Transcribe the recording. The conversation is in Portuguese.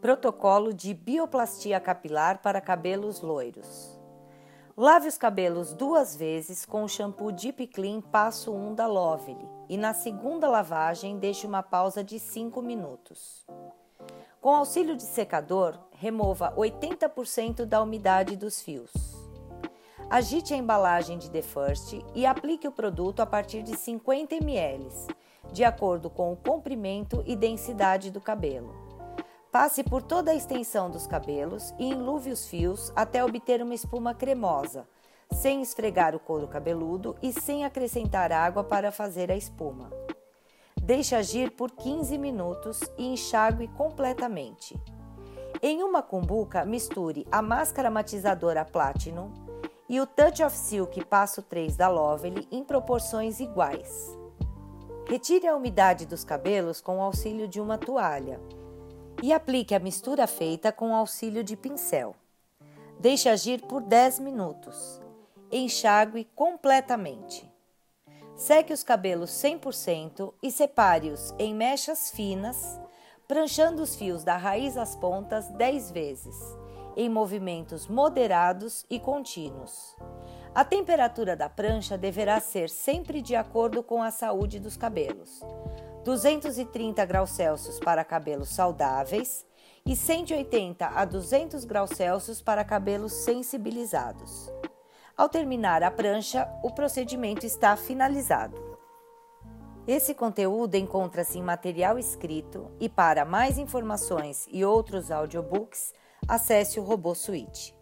Protocolo de bioplastia capilar para cabelos loiros. Lave os cabelos duas vezes com o shampoo Deep Clean Passo 1 da Lovely e na segunda lavagem deixe uma pausa de 5 minutos. Com auxílio de secador, remova 80% da umidade dos fios. Agite a embalagem de The First e aplique o produto a partir de 50 ml, de acordo com o comprimento e densidade do cabelo. Passe por toda a extensão dos cabelos e enluve os fios até obter uma espuma cremosa, sem esfregar o couro cabeludo e sem acrescentar água para fazer a espuma. Deixe agir por 15 minutos e enxague completamente. Em uma cumbuca, misture a máscara matizadora Platinum e o Touch of Silk Passo 3 da Lovely em proporções iguais. Retire a umidade dos cabelos com o auxílio de uma toalha e aplique a mistura feita com auxílio de pincel. Deixe agir por 10 minutos. Enxague completamente. Seque os cabelos 100% e separe-os em mechas finas, pranchando os fios da raiz às pontas 10 vezes, em movimentos moderados e contínuos. A temperatura da prancha deverá ser sempre de acordo com a saúde dos cabelos. 230 graus Celsius para cabelos saudáveis e 180 a 200 graus Celsius para cabelos sensibilizados. Ao terminar a prancha, o procedimento está finalizado. Esse conteúdo encontra-se em material escrito e para mais informações e outros audiobooks, acesse o Robô Suite.